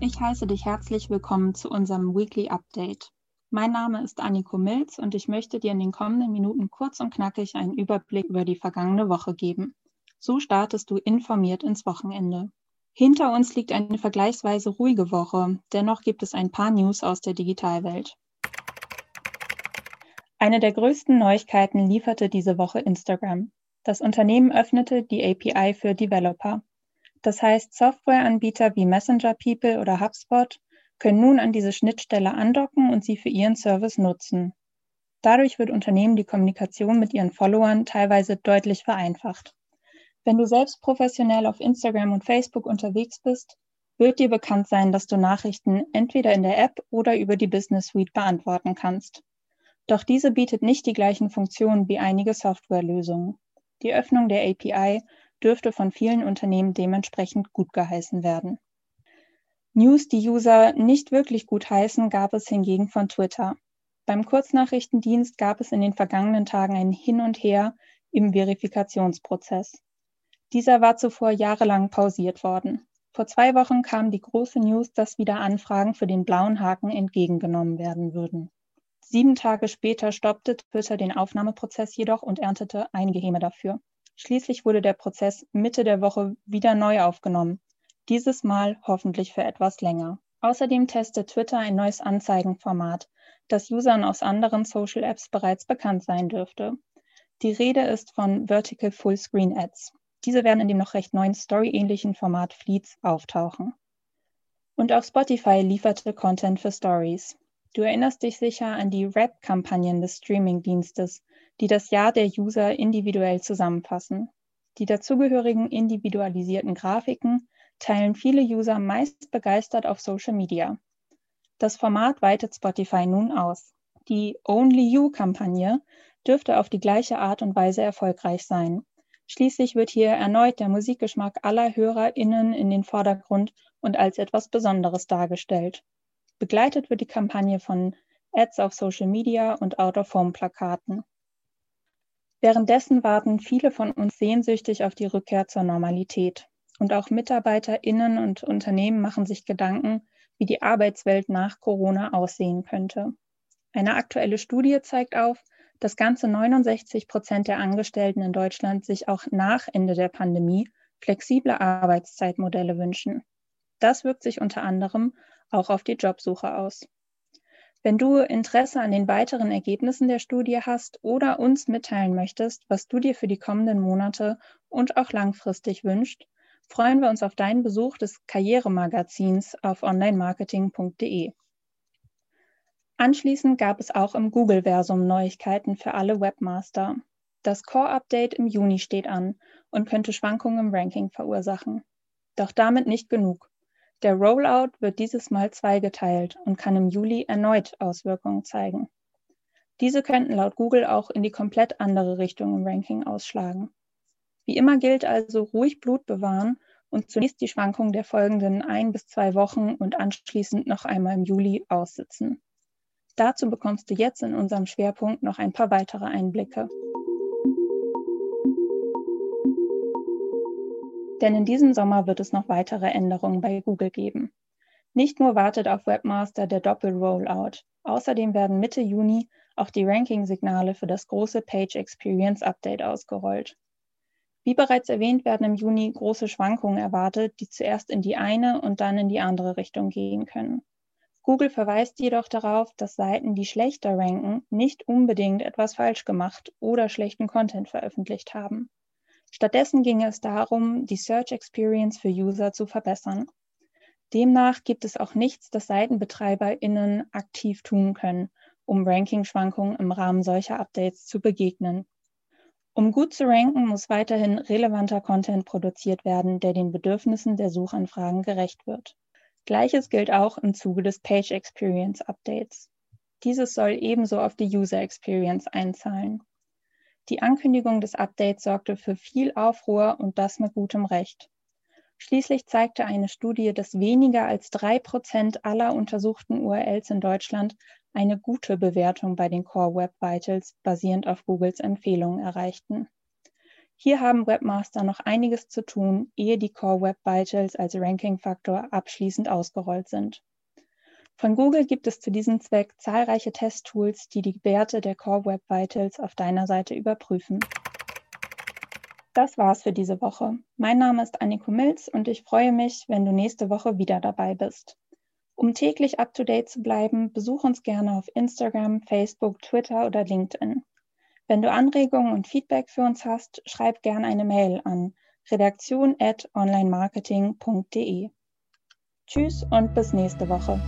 Ich heiße dich herzlich willkommen zu unserem Weekly Update. Mein Name ist Anniko Milz und ich möchte dir in den kommenden Minuten kurz und knackig einen Überblick über die vergangene Woche geben. So startest du informiert ins Wochenende. Hinter uns liegt eine vergleichsweise ruhige Woche, dennoch gibt es ein paar News aus der Digitalwelt. Eine der größten Neuigkeiten lieferte diese Woche Instagram. Das Unternehmen öffnete die API für Developer. Das heißt, Softwareanbieter wie Messenger People oder HubSpot können nun an diese Schnittstelle andocken und sie für ihren Service nutzen. Dadurch wird Unternehmen die Kommunikation mit ihren Followern teilweise deutlich vereinfacht. Wenn du selbst professionell auf Instagram und Facebook unterwegs bist, wird dir bekannt sein, dass du Nachrichten entweder in der App oder über die Business Suite beantworten kannst. Doch diese bietet nicht die gleichen Funktionen wie einige Softwarelösungen. Die Öffnung der API dürfte von vielen Unternehmen dementsprechend gut geheißen werden. News, die User nicht wirklich gut heißen, gab es hingegen von Twitter. Beim Kurznachrichtendienst gab es in den vergangenen Tagen ein Hin und Her im Verifikationsprozess. Dieser war zuvor jahrelang pausiert worden. Vor zwei Wochen kam die große News, dass wieder Anfragen für den blauen Haken entgegengenommen werden würden. Sieben Tage später stoppte Twitter den Aufnahmeprozess jedoch und erntete einige Häme dafür. Schließlich wurde der Prozess Mitte der Woche wieder neu aufgenommen, dieses Mal hoffentlich für etwas länger. Außerdem testet Twitter ein neues Anzeigenformat, das Usern aus anderen Social Apps bereits bekannt sein dürfte. Die Rede ist von Vertical Fullscreen Ads. Diese werden in dem noch recht neuen Story-ähnlichen Format Fleets auftauchen. Und auch Spotify lieferte Content für Stories. Du erinnerst dich sicher an die Rap-Kampagnen des Streaming-Dienstes, die das Jahr der User individuell zusammenfassen. Die dazugehörigen individualisierten Grafiken teilen viele User meist begeistert auf Social Media. Das Format weitet Spotify nun aus. Die Only You-Kampagne dürfte auf die gleiche Art und Weise erfolgreich sein. Schließlich wird hier erneut der Musikgeschmack aller HörerInnen in den Vordergrund und als etwas Besonderes dargestellt. Begleitet wird die Kampagne von Ads auf Social Media und Out-of-Home-Plakaten. Währenddessen warten viele von uns sehnsüchtig auf die Rückkehr zur Normalität. Und auch MitarbeiterInnen und Unternehmen machen sich Gedanken, wie die Arbeitswelt nach Corona aussehen könnte. Eine aktuelle Studie zeigt auf, dass ganze 69 Prozent der Angestellten in Deutschland sich auch nach Ende der Pandemie flexible Arbeitszeitmodelle wünschen. Das wirkt sich unter anderem auch auf die Jobsuche aus. Wenn du Interesse an den weiteren Ergebnissen der Studie hast oder uns mitteilen möchtest, was du dir für die kommenden Monate und auch langfristig wünscht, freuen wir uns auf deinen Besuch des Karrieremagazins auf onlinemarketing.de. Anschließend gab es auch im Google-Versum Neuigkeiten für alle Webmaster. Das Core-Update im Juni steht an und könnte Schwankungen im Ranking verursachen. Doch damit nicht genug. Der Rollout wird dieses Mal zweigeteilt und kann im Juli erneut Auswirkungen zeigen. Diese könnten laut Google auch in die komplett andere Richtung im Ranking ausschlagen. Wie immer gilt also ruhig Blut bewahren und zunächst die Schwankungen der folgenden ein bis zwei Wochen und anschließend noch einmal im Juli aussitzen. Dazu bekommst du jetzt in unserem Schwerpunkt noch ein paar weitere Einblicke. Denn in diesem Sommer wird es noch weitere Änderungen bei Google geben. Nicht nur wartet auf Webmaster der Doppel-Rollout, außerdem werden Mitte Juni auch die Ranking-Signale für das große Page Experience Update ausgerollt. Wie bereits erwähnt, werden im Juni große Schwankungen erwartet, die zuerst in die eine und dann in die andere Richtung gehen können. Google verweist jedoch darauf, dass Seiten, die schlechter ranken, nicht unbedingt etwas falsch gemacht oder schlechten Content veröffentlicht haben. Stattdessen ginge es darum, die Search Experience für User zu verbessern. Demnach gibt es auch nichts, das SeitenbetreiberInnen aktiv tun können, um Ranking-Schwankungen im Rahmen solcher Updates zu begegnen. Um gut zu ranken, muss weiterhin relevanter Content produziert werden, der den Bedürfnissen der Suchanfragen gerecht wird. Gleiches gilt auch im Zuge des Page Experience Updates. Dieses soll ebenso auf die User Experience einzahlen. Die Ankündigung des Updates sorgte für viel Aufruhr und das mit gutem Recht. Schließlich zeigte eine Studie, dass weniger als drei Prozent aller untersuchten URLs in Deutschland eine gute Bewertung bei den Core Web Vitals basierend auf Googles Empfehlungen erreichten. Hier haben Webmaster noch einiges zu tun, ehe die Core Web Vitals als Ranking-Faktor abschließend ausgerollt sind. Von Google gibt es zu diesem Zweck zahlreiche Testtools, die die Werte der Core Web Vitals auf deiner Seite überprüfen. Das war's für diese Woche. Mein Name ist Anniko Milz und ich freue mich, wenn du nächste Woche wieder dabei bist. Um täglich up-to-date zu bleiben, besuch uns gerne auf Instagram, Facebook, Twitter oder LinkedIn. Wenn du Anregungen und Feedback für uns hast, schreib gerne eine Mail an redaktion@onlinemarketing.de. Tschüss und bis nächste Woche.